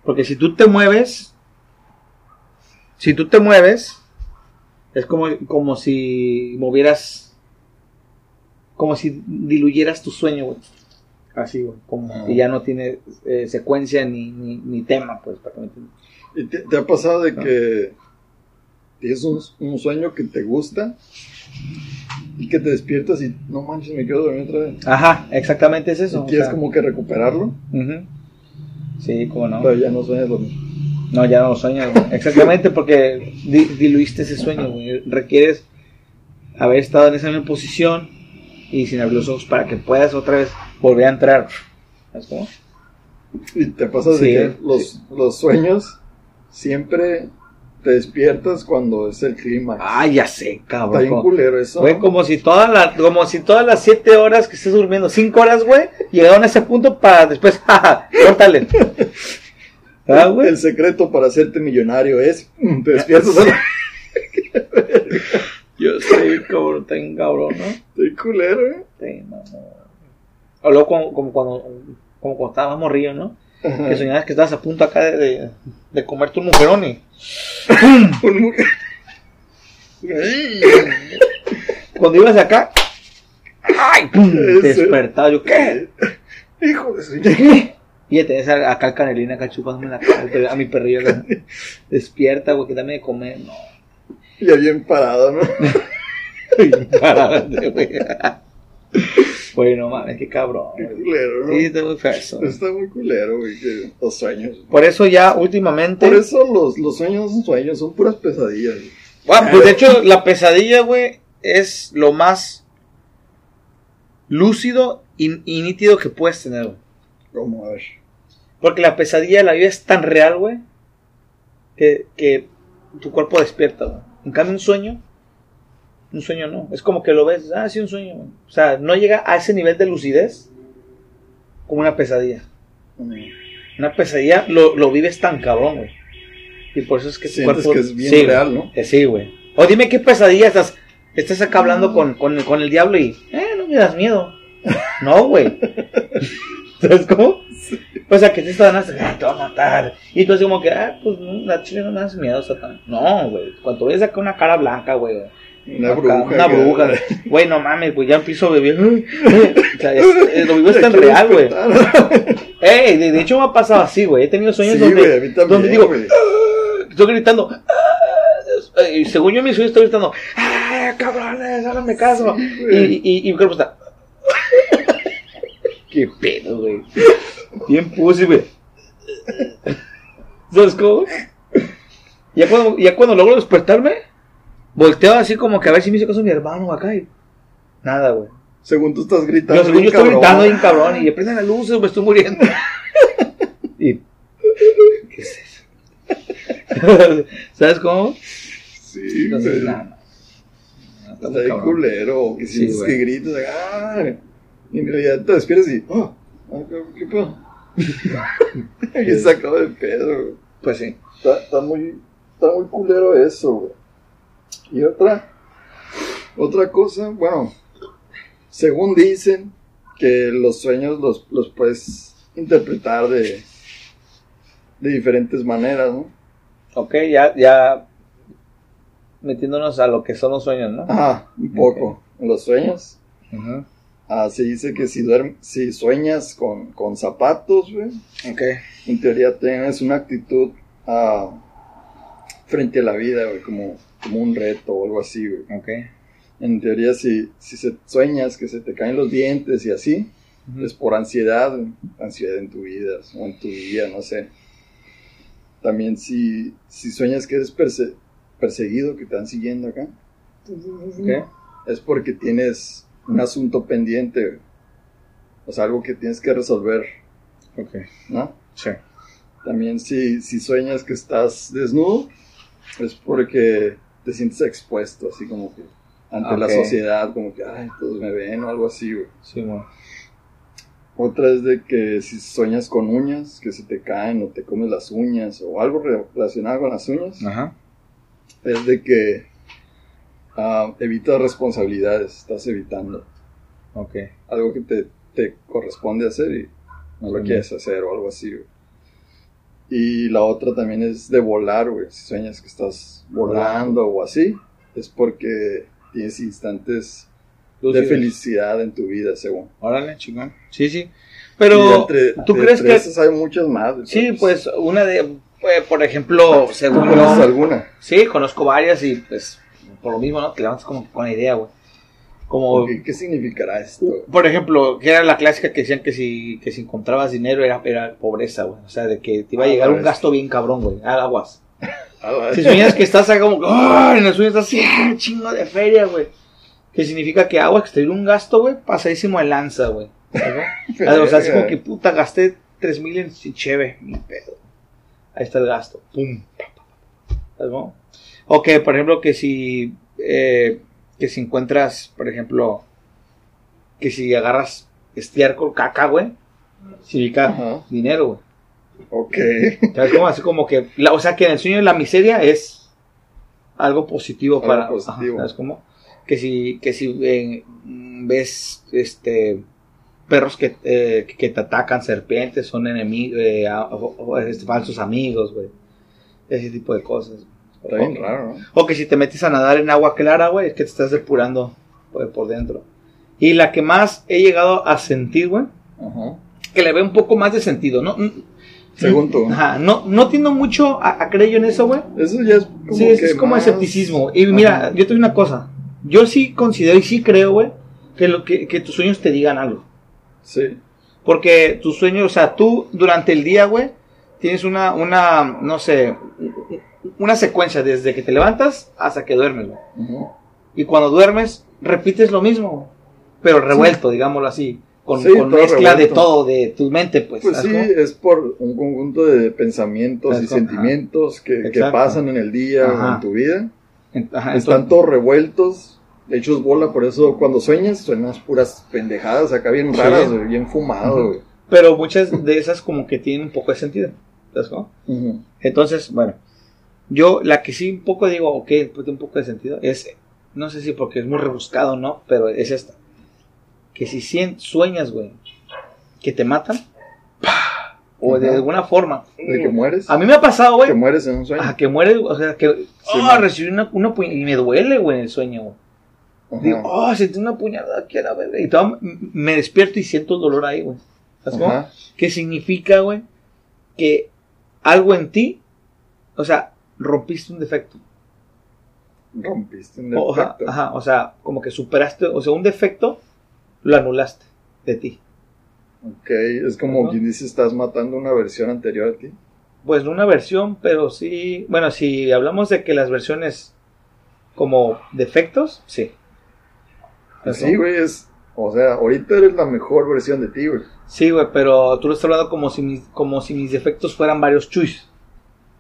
Porque si tú te mueves, si tú te mueves, es como, como si movieras, como si diluyeras tu sueño, güey. Así, güey. Como
Ah.
que ya no tiene eh, secuencia ni, ni, ni tema, pues, para que me entiendas.
¿Y te, te ha pasado de
No.
que tienes un, un sueño que te gusta y que te despiertas y no manches, me quiero dormir otra vez?
Ajá, exactamente es eso.
y
o
quieres
sea,
como que recuperarlo.
Sí, como no.
pero ya no sueñas lo mismo.
No, ya no lo sueñas, güey. Exactamente, porque di- diluiste ese sueño, güey. Requieres haber estado en esa misma posición y sin abrir los ojos para que puedas otra vez volver a entrar. ¿Sabes cómo?
Y te pasa de
Sí,
que los,
sí.
los sueños siempre te despiertas cuando es el clima.
Ah, ya sé,
Está
cabrón.
bien
Como,
culero eso.
güey, como si todas las, como si todas las siete horas que estés durmiendo, cinco horas, güey, llegaron a ese punto para después, jaja, córtale. ¿Ah, güey?
El secreto para hacerte millonario es mm, te despiertas a la...
Yo sé, cabrón, bien cabrón, ¿no?
Estoy culero, ¿eh?
Sí, mamón. Luego como, como cuando, como cuando estábamos morrillos, ¿no?
Ajá.
Que soñabas que estabas a punto acá de, de, de comerte un mujerón y
Un mu-
cuando ibas acá, ¡ay! pum, te despertaba. Yo, ¿qué?
Hijo de su...
Y ya tenés acá el canelín acá chupándome la cara, a mi perrillo acá. Despierta, güey, que dame de comer. No.
Ya bien parado, ¿no?
Párate, güey. Güey, no mames, qué cabrón.
Qué culero, ¿no?
Sí, está muy feo eso.
Está muy culero, güey, que los sueños.
Por eso ya últimamente...
Por eso los, los sueños no son sueños, son puras pesadillas. güey.
Bueno, pues de hecho la pesadilla, güey, es lo más lúcido y, y nítido que puedes tener, güey.
Como, a ver.
Porque la pesadilla de la vida es tan real, güey, que, que tu cuerpo despierta, güey. En cambio, un sueño, un sueño no. Es como que lo ves, ah, sí, un sueño. O sea, no llega a ese nivel de lucidez como una pesadilla. Una pesadilla lo, lo vives tan cabrón, güey. Y por eso es que tu
Sientes
cuerpo...
que es bien
Sí,
real, ¿no?
Eh, sí, güey. O dime qué pesadilla estás. Estás acá hablando con, con, con el diablo y. Eh, no me das miedo. No, güey. ¿Sabes cómo? O sea, que te están haciendo. "Ah, te va a matar. Y tú así como que, ah, pues no, la chile no me das miedo, Satán. No, güey. Cuando ves acá una cara blanca, güey.
Una bruja.
Una bruja. Güey, no mames, güey, ya empiezo a beber. O sea, es- es- lo vivo es tan real, güey. Ey, de, de hecho me ha pasado así, güey. He tenido sueños
Sí,
donde,
güey, a mí también,
donde digo,
güey.
estoy gritando. "Ah", Y según yo en mi sueño estoy gritando, ¡ah, cabrones, háganme caso!
Sí,
y, y, y mi cuerpo está. ¡Qué pedo, güey! Bien puse, güey. ¿Sabes cómo? Ya cuando, ya cuando logro despertarme, volteo así como que a ver si me hizo caso mi hermano acá y. Nada, güey.
Según tú estás gritando.
Yo, según yo estoy gritando bien cabrón y prenden las luces, me estoy muriendo. y. ¿Qué es eso? ¿Sabes cómo?
Sí,
Entonces,
güey.
nada. está
culero. Que
Sí,
sientes
güey.
que gritas. ¡Ah! Y en realidad te despiertas y. ¡Oh! ah, ¿Qué pedo? y sacado de pedo, güey.
Pues sí.
Está, está muy, está muy culero eso, güey. Y otra, otra cosa, bueno, según dicen que los sueños los, los puedes interpretar de, de diferentes maneras, ¿no?
Ok, ya, ya metiéndonos a lo que son los sueños, ¿no?
Ajá, un poco. En los sueños,
Ujú.
Ah, se dice que si, duerm- si sueñas con, con zapatos, güey, en teoría tienes una actitud ah, frente a la vida, güey, como, como un reto o algo así, güey.
Ok.
En teoría, si, si se sueñas que se te caen los dientes y así, es por ansiedad, güey, ansiedad en tu vida o en tu día, no sé. También si, si sueñas que eres perse- perseguido, que te están siguiendo acá,
Ok.
es porque tienes un asunto pendiente, o sea, algo que tienes que resolver,
Ok.
¿no?
Sí.
También si, si sueñas que estás desnudo, es porque te sientes expuesto, así como que ante la sociedad, como que, ay, todos me ven o algo así, güey.
Sí, bueno.
Otra es de que si sueñas con uñas, que se te caen o te comes las uñas o algo re- relacionado con las uñas,
Ajá.
es de que ah, evitas responsabilidades, estás evitando
Ok.
algo que te, te corresponde hacer y no lo
Sí.
quieres hacer o algo así, güey. Y la otra también es de volar, güey. Si sueñas que estás volando o así, es porque tienes instantes de felicidad en tu vida, según.
Órale, chingón. Sí, sí. Pero,
entre-
¿tú
de-
crees
entre
que...?
hay muchas más.
Sí,
pero,
pues una de... pues, por ejemplo,
¿Tú
según
conoces alguna?
Sí, conozco varias y pues por lo mismo, ¿no? Te levantas como con la idea, güey. Como...
¿Qué, qué significará esto?
Por ejemplo, que era la clásica que decían que si, que si encontrabas dinero era, era pobreza, güey. O sea, de que te iba a
Ah,
llegar un
ves.
gasto bien cabrón, güey. Ah, Aguas.
Ah,
Si sueñas que estás acá como ¡ay! En el sueño estás así, ¡ah! chingo de feria, güey. Que significa que aguas, que te dio un gasto, güey, pasadísimo de lanza, güey. O sea, así como que puta, gasté tres mil en cheve, mi pedo. Ahí está el gasto. Pum. ¿Sabes O que, por ejemplo, que si, eh, que si encuentras, por ejemplo, que si agarras estiércol, caca, güey, significa
Ajá.
dinero, güey.
Ok.
¿Sabes cómo? Así como que, la- o sea, que en el sueño la miseria es algo positivo
Algo
para,
positivo.
¿sabes cómo? Que si, que si eh, ves, este, perros que, eh, que te atacan, serpientes, son enemigos, eh, este, falsos amigos, güey. Ese tipo de cosas.
Está bien
O-
raro, ¿no?
O que si te metes a nadar en agua clara, güey, es que te estás depurando por, por dentro. Y la que más he llegado a sentir, güey,
Ajá.
que le ve un poco más de sentido, ¿no? Mm,
Según tú.
Ajá, no, no tiendo mucho a, a creer yo en eso, güey.
Eso ya es como
Sí, es,
que
es como
más-
escepticismo. Y mira,
Ajá.
yo te digo una cosa. Yo sí considero y sí creo, güey, que, lo, que, que tus sueños te digan algo.
Sí.
Porque tus sueños, o sea, tú durante el día, güey, tienes una, una, no sé, una secuencia desde que te levantas hasta que duermes, güey. Y cuando duermes, repites lo mismo, pero revuelto, digámoslo así. Con,
Sí,
con mezcla de todo, de tu mente, pues.
Pues
¿sabes
sí,
cómo?
es por un conjunto de pensamientos y sentimientos que, pasan en el día o en tu vida.
Ajá,
Están
entonces-
todos revueltos, hechos bola, por eso cuando sueñas suenas puras pendejadas acá bien raras, bien fumado.
Pero muchas de esas como que tienen un poco de sentido. ¿Sabes cómo?
Ujú.
Entonces, bueno, yo la que sí un poco digo, ok, pues tiene un poco de sentido, es, no sé si porque es muy rebuscado, ¿no? Pero es esta. Que si cien- sueñas, güey, que te matan, o de alguna forma.
De que mueres.
A mí me ha pasado, güey.
Que mueres en un sueño.
A que muere, o sea, que
Sí,
ah,
man.
recibí una, una y me duele, güey, el sueño, güey. Digo, oh, sentí una puñalada aquí a la verga. Y todo, me despierto y siento el dolor ahí, güey. ¿Sabes cómo? ¿Qué significa, güey? Que algo en ti, o sea, rompiste un defecto.
Rompiste un
O, ajá,
defecto.
ajá, o sea, como que superaste, o sea, un defecto lo anulaste de ti.
Ok, es como quien dice, estás matando una versión anterior a ti.
Pues no una versión, pero sí. Bueno, si hablamos de que las versiones como defectos, sí.
Así, güey, es... O sea, ahorita eres la mejor versión de ti, güey.
Sí, güey, pero tú lo estás hablando como si mis, como si mis defectos fueran varios chuys.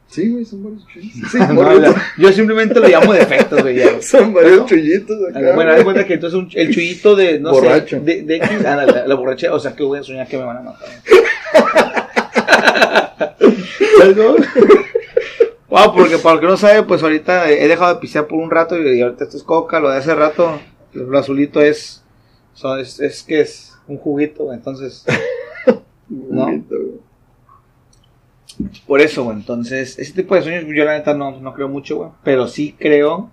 Sí, güey, son varios chullitos. Sí,
No,
morros,
la- yo simplemente lo llamo defectos, güey. ya.
son varios
¿No?
chullitos acá.
Bueno, haz de cuenta que entonces un- el chuyito de, no
Borracho.
sé, de, de X, ah, la, la borracha, o sea que voy a soñar que me van a matar. Wow, porque para el que no sabe, pues ahorita he dejado de pisear por un rato y ahorita esto es coca, lo de hace rato, lo azulito es, son- es, es que es un juguito, entonces, ¿no? Por eso, güey, entonces, ese tipo de sueños yo la neta no, no creo mucho, güey, pero sí creo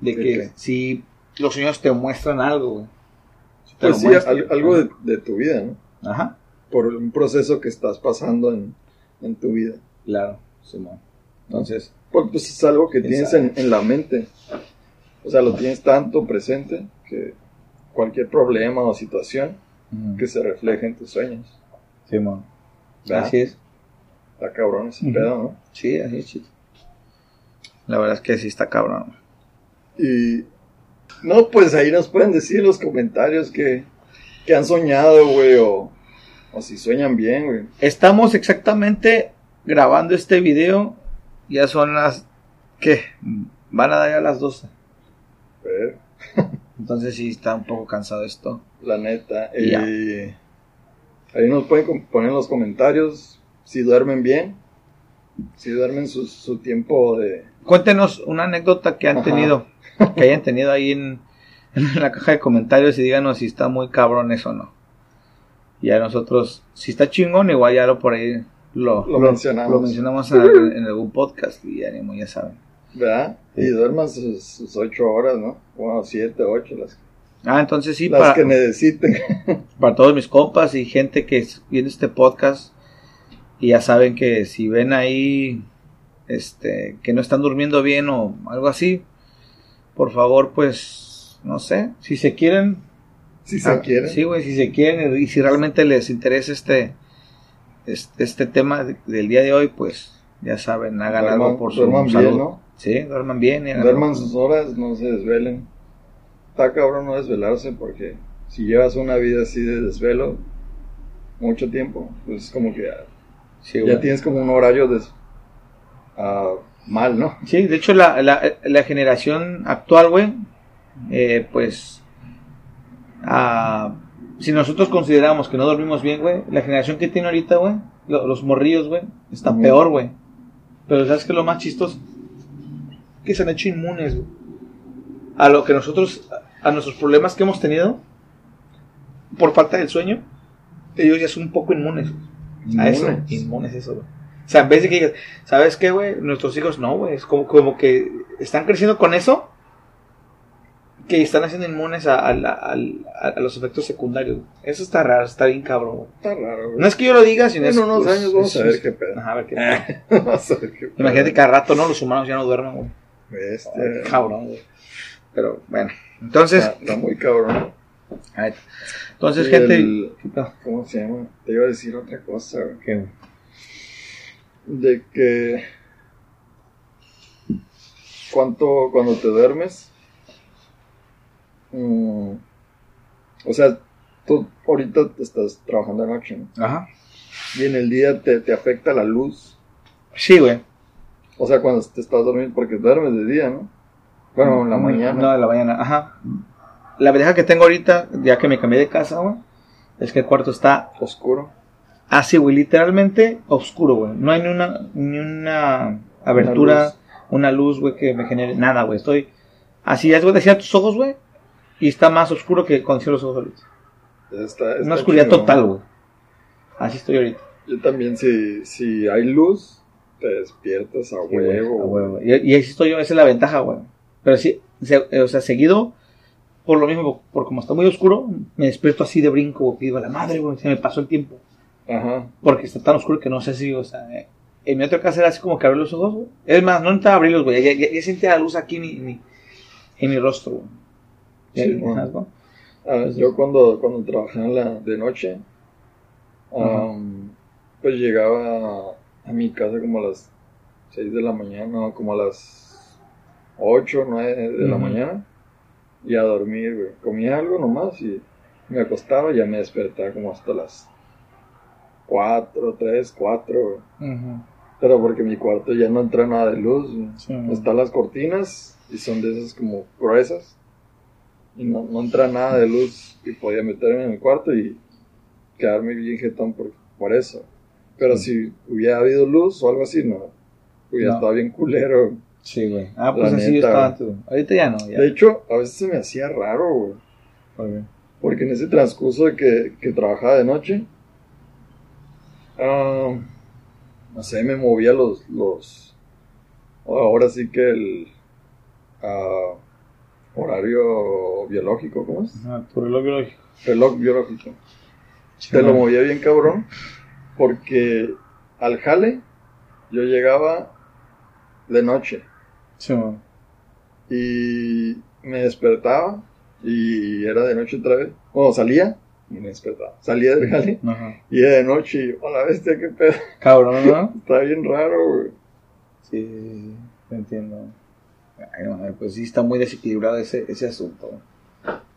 de
¿De
que sí los sueños te muestran algo, güey. Te
Pues sí,
muestran.
algo de, de tu vida, ¿no?
Ajá,
Por un proceso que estás pasando en, en tu vida.
claro, Simón. Entonces,
Porque pues es algo que
¿Quién
tienes en, en la mente. O sea, lo tienes tanto presente que cualquier problema o situación que se refleje en tus sueños.
Simón. Así es.
Está cabrón ese
Ujú.
pedo, ¿no?
Sí, así es, chito. La verdad es que sí está cabrón.
Y. No, pues ahí nos pueden decir en los comentarios que, que han soñado, güey, o, o si sueñan bien, güey.
Estamos exactamente grabando este video. Ya son las. ¿Qué? Van a dar ya las 12.
Pero,
Entonces sí está un poco cansado esto.
la neta.
Ya.
Y ahí nos pueden poner en los comentarios si duermen bien, si duermen su, su tiempo de.
Cuéntenos una anécdota que han
Ajá.
tenido. Que hayan tenido ahí en, en la caja de comentarios y díganos si está muy cabrón eso o no. Y a nosotros, si está chingón, igual ya lo por ahí lo,
Lo mencionamos.
lo mencionamos en, algún- en algún podcast y ánimo, ya saben.
¿Verdad? Y duerman sus, sus ocho horas, ¿no? Bueno, siete, ocho, las,
Ah, entonces sí,
las
para,
que necesiten.
para todos mis compas y gente que viene este podcast y ya saben que si ven ahí este que no están durmiendo bien o algo así, por favor, pues no sé, si se quieren
si se
ah,
quieren.
Sí, güey, si se quieren y si realmente les interesa este este, este tema de- del día de hoy, pues ya saben, hagan
Duerman-
algo por su
duerman bien,
salud.
¿no?
Sí, duerman bien.
Duerman sus horas, no se desvelen. Está cabrón no desvelarse porque si llevas una vida así de desvelo mucho tiempo, pues es como que ya,
Sí,
ya tienes como un horario de, ah, mal, ¿no?
Sí, de hecho la, la, la generación actual, güey, eh, pues, ah, si nosotros consideramos que no dormimos bien, güey, la generación que tiene ahorita, güey, lo- los morrillos, güey, está peor, güey. Pero ¿sabes qué es lo más chistoso? Que se han hecho inmunes, güey. A lo que nosotros, a nuestros problemas que hemos tenido, por falta del sueño, ellos ya son un poco inmunes. Güey. A eso,
Inmunes.
inmunes eso, güey. O sea, en vez de que digas, ¿sabes qué, güey? Nuestros hijos no, güey. Es como, como que están creciendo con eso, que están haciendo inmunes a, a a- a los efectos secundarios. güey. Eso está raro, está bien cabrón, güey.
Está raro, güey.
No es que yo lo diga, sino
en
es.
unos
pues,
años vamos
es-
a ver qué pedo.
Ajá, a ver qué
vamos a ver qué pedo.
Imagínate que a rato, ¿no? Los humanos ya no duermen, güey.
Este,
Ay, cabrón, güey. Pero bueno, entonces.
está, está muy cabrón.
ay, Entonces, gente.
¿Cómo se llama? Te iba a decir otra cosa.
¿Qué,
de que cuánto cuando te duermes mm, o sea tú ahorita te estás trabajando de noche ¿no?
Ajá.
y en el día te, te afecta la luz
Sí, güey.
o sea cuando te estás dormido porque duermes de día ¿no? bueno en la mañana
No, en la mañana, ajá. La ventaja que tengo ahorita, ya que me cambié de casa, güey, es que el cuarto está
oscuro
así, güey, literalmente oscuro, güey. No hay ni una, ni una abertura, una luz, güey, que me genere nada, güey. Estoy así, es, güey, decía tus ojos, güey, y está más oscuro que cuando cierro los ojos
está, está
Una oscuridad total, güey. Así estoy ahorita.
Yo también, si, si hay luz, te despiertas a
Sí,
huevo.
a huevo. Y, y ahí estoy yo, esa es la ventaja, güey. Pero sí, se- o sea, seguido, por lo mismo, por como está muy oscuro, me despierto así de brinco, digo, a la madre, güey, se me pasó el tiempo.
Ajá.
Porque está tan oscuro que no sé si, o sea, en mi otro caso era así como que abrir los ojos, güey. Es más, no necesitaba abrirlos, güey, ya, ya, ya sentía la luz aquí en mi, en mi, en mi rostro, güey.
Ah, yo cuando, cuando trabajaba en la, de noche, am, pues llegaba a mi casa como a las 6 de la mañana, como a las 8, 9 de la mañana, y a dormir, güey. Comía algo nomás y me acostaba y ya me despertaba como hasta las 4, 3, 4, güey.
Ujú.
Pero porque mi cuarto ya no entra nada de luz.
Sí.
Están las cortinas y son de esas como gruesas. Y no, no entra nada de luz y podía meterme en el cuarto y quedarme bien jetón por, por eso. Pero si hubiera habido luz o algo así, no. Hubiera
No.
estado bien culero.
Sí, güey. Ah, pues
La
así yo
neta,
estaba
güey.
antes, güey. Ahorita ya no, ya.
De hecho, a veces se me hacía raro, güey. Porque en ese transcurso de que, que trabajaba de noche, ah, no sé, me movía los, los, ahora sí que el ah, horario biológico, ¿cómo es?
Ajá, tu reloj biológico.
Reloj biológico. Te lo movía bien cabrón, porque al jale yo llegaba de noche
Sí,
y me despertaba y era de noche otra vez. Bueno, salía y me despertaba. Salía del jale
Ajá.
y era de noche y, hola bestia, qué pedo.
Cabrón, ¿no?
Está bien raro, güey.
Sí, sí, sí, te entiendo. Ay, no, pues sí está muy desequilibrado ese, ese asunto.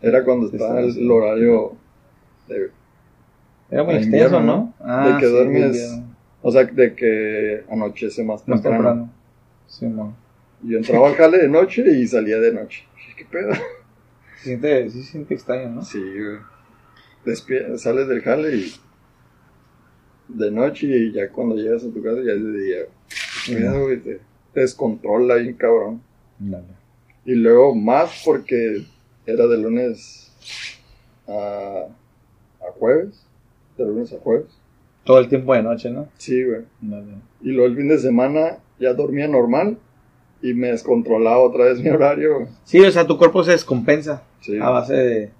Era cuando estaba el, horario de,
Era muy
En
extenso, ¿no? Ah,
de que
sí,
duermes o sea, de que anochece más
más
temprano.
temprano. Sí, no.
Y yo entraba al jale de noche y salía de noche. ¿Qué pedo?
Se siente, sí se siente extraño, ¿no?
Sí, güey. Despie- sales del jale y de noche y ya cuando llegas a tu casa ya es de día. Cuidado, güey, te, te descontrola bien cabrón.
Dale.
Y luego más porque era de lunes a, a jueves. De lunes a jueves.
Todo el tiempo de noche, ¿no?
Sí, güey.
Dale.
Y luego el fin de semana ya dormía normal y me descontrolaba otra vez mi horario.
Sí, o sea, tu cuerpo se descompensa
Sí.
a base de,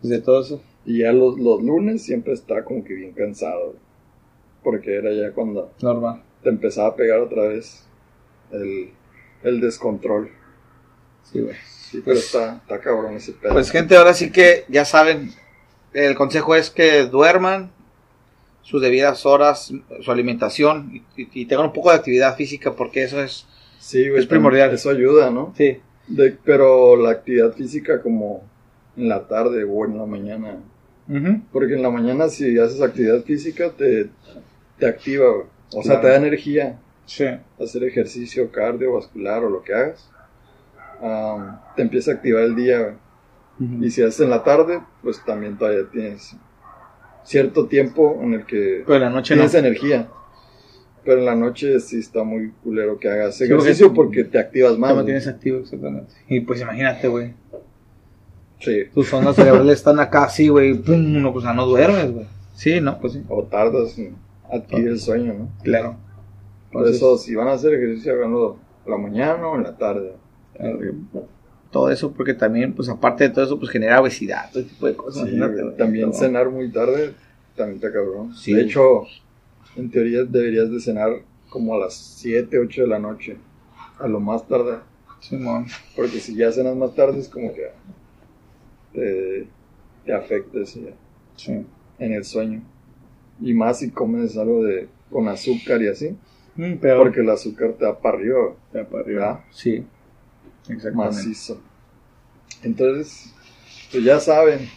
pues, de todo eso.
Y ya los, los lunes siempre estaba como que bien cansado. Porque era ya cuando
Normal.
te empezaba a pegar otra vez el, el descontrol.
Sí, güey.
Sí, pero
Pues-
está, está cabrón ese pedo.
Pues gente, ahora sí que ya saben, el consejo es que duerman sus debidas horas, su alimentación y, y tengan un poco de actividad física porque eso es...
sí, güey,
es primordial.
Eso ayuda, ¿no?
Sí.
De- pero la actividad física como en la tarde o en la mañana. Porque en la mañana si haces actividad física te, te activa, güey. O sea,
Claro.
te da energía.
Sí.
Hacer ejercicio cardiovascular o lo que hagas. am, te empieza a activar el día, güey. Y si haces en la tarde, pues también todavía tienes cierto tiempo en el que
Pero la noche no.
tienes energía. Pero en la noche sí está muy culero que hagas
Sí,
ejercicio
porque-
porque te activas más.
Te mantienes activo, exactamente. Y pues imagínate, güey.
Sí.
Tus ondas cerebrales están acá así, güey. Pum, no, pues no duermes, güey. Sí, no, pues sí.
O tardas en adquirir el sueño, ¿no?
Claro.
Por eso, si van a hacer ejercicio, háganlo la mañana o en la tarde.
Todo eso porque también, pues aparte de todo eso, pues genera obesidad, todo ese tipo de cosas.
Sí, también cenar muy tarde también está cabrón.
Sí.
De hecho, en teoría deberías de cenar como a las 7, 8 de la noche. A lo más tarde.
Simón.
Porque si ya cenas más tarde es como que te, te afecta eso ya,
Sí.
en el sueño. Y más si comes algo de con azúcar y así.
Mm, peor.
Porque el azúcar te da para arriba,
Ya para arriba. Sí. Exactamente.
macizo. Entonces, pues ya saben,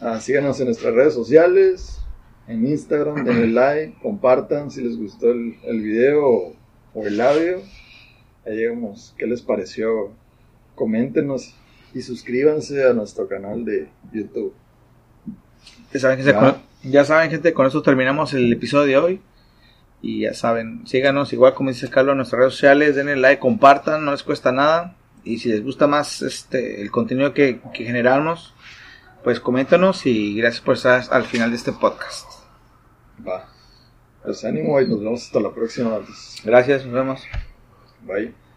ah, síganos en nuestras redes sociales, en Instagram, denle like, compartan si les gustó el, el video o, o el audio. Ahí llegamos, ¿qué les pareció? Coméntenos y suscríbanse a nuestro canal de YouTube.
Ya saben, gente,
Ya.
con, ya saben, gente, con eso terminamos el episodio de hoy. Y ya saben, síganos igual como dice Carlos en nuestras redes sociales, denle like, compartan, no les cuesta nada. Y si les gusta más este el contenido que, que generamos, pues coméntanos y gracias por estar al final de este podcast.
Va. Pues ánimo y nos vemos hasta la próxima.
Gracias, nos vemos.
Bye.